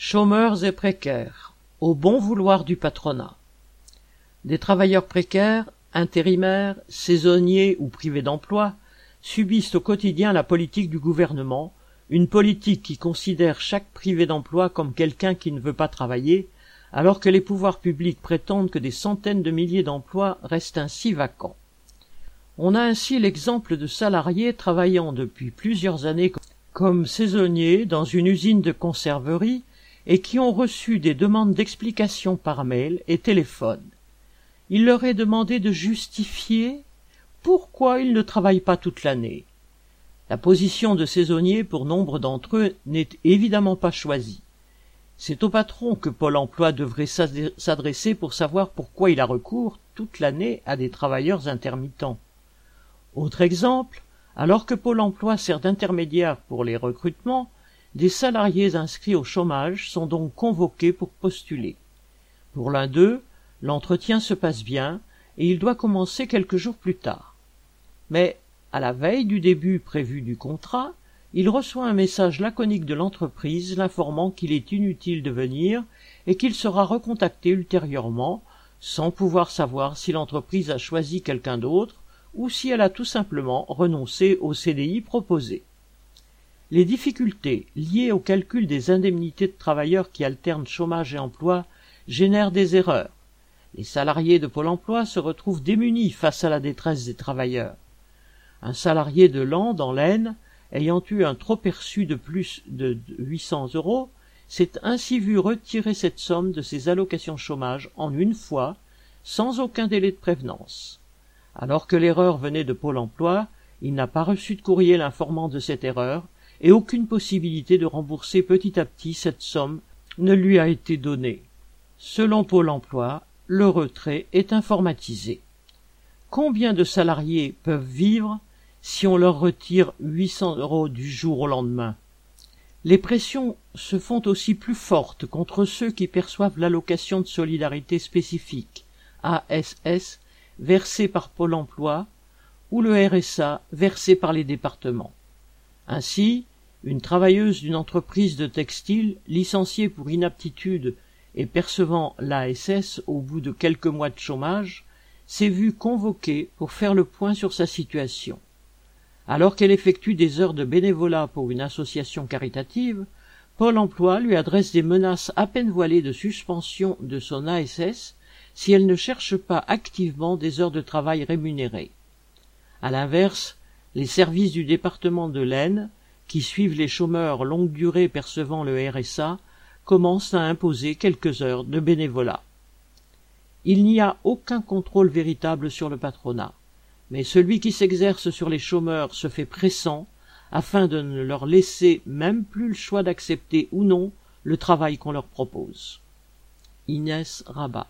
Chômeurs et précaires, au bon vouloir du patronat. Des travailleurs précaires, intérimaires, saisonniers ou privés d'emploi subissent au quotidien la politique du gouvernement, une politique qui considère chaque privé d'emploi comme quelqu'un qui ne veut pas travailler, alors que les pouvoirs publics prétendent que des centaines de milliers d'emplois restent ainsi vacants. On a ainsi l'exemple de salariés travaillant depuis plusieurs années comme saisonniers dans une usine de conserverie et qui ont reçu des demandes d'explications par mail et téléphone. Il leur est demandé de justifier pourquoi ils ne travaillent pas toute l'année. La position de saisonnier pour nombre d'entre eux n'est évidemment pas choisie. C'est au patron que Pôle emploi devrait s'adresser pour savoir pourquoi il a recours toute l'année à des travailleurs intermittents. Autre exemple, alors que Pôle emploi sert d'intermédiaire pour les recrutements, des salariés inscrits au chômage sont donc convoqués pour postuler. Pour l'un d'eux, l'entretien se passe bien et il doit commencer quelques jours plus tard. Mais, à la veille du début prévu du contrat, il reçoit un message laconique de l'entreprise l'informant qu'il est inutile de venir et qu'il sera recontacté ultérieurement, sans pouvoir savoir si l'entreprise a choisi quelqu'un d'autre ou si elle a tout simplement renoncé au CDI proposé. Les difficultés liées au calcul des indemnités de travailleurs qui alternent chômage et emploi génèrent des erreurs. Les salariés de Pôle emploi se retrouvent démunis face à la détresse des travailleurs. Un salarié de Lan dans l'Aisne ayant eu un trop perçu de plus de 800 euros, s'est ainsi vu retirer cette somme de ses allocations chômage en une fois, sans aucun délai de prévenance. Alors que l'erreur venait de Pôle emploi, il n'a pas reçu de courrier l'informant de cette erreur, et aucune possibilité de rembourser petit à petit cette somme ne lui a été donnée. Selon Pôle emploi, le retrait est informatisé. Combien de salariés peuvent vivre si on leur retire 800 euros du jour au lendemain? Les pressions se font aussi plus fortes contre ceux qui perçoivent l'allocation de solidarité spécifique, ASS, versée par Pôle emploi, ou le RSA, versé par les départements. Ainsi, une travailleuse d'une entreprise de textile, licenciée pour inaptitude et percevant l'ASS au bout de quelques mois de chômage, s'est vue convoquée pour faire le point sur sa situation. Alors qu'elle effectue des heures de bénévolat pour une association caritative, Pôle emploi lui adresse des menaces à peine voilées de suspension de son ASS si elle ne cherche pas activement des heures de travail rémunérées. À l'inverse, les services du département de l'Aisne, qui suivent les chômeurs longue durée percevant le RSA, commencent à imposer quelques heures de bénévolat. Il n'y a aucun contrôle véritable sur le patronat mais celui qui s'exerce sur les chômeurs se fait pressant afin de ne leur laisser même plus le choix d'accepter ou non le travail qu'on leur propose. Inès Rabat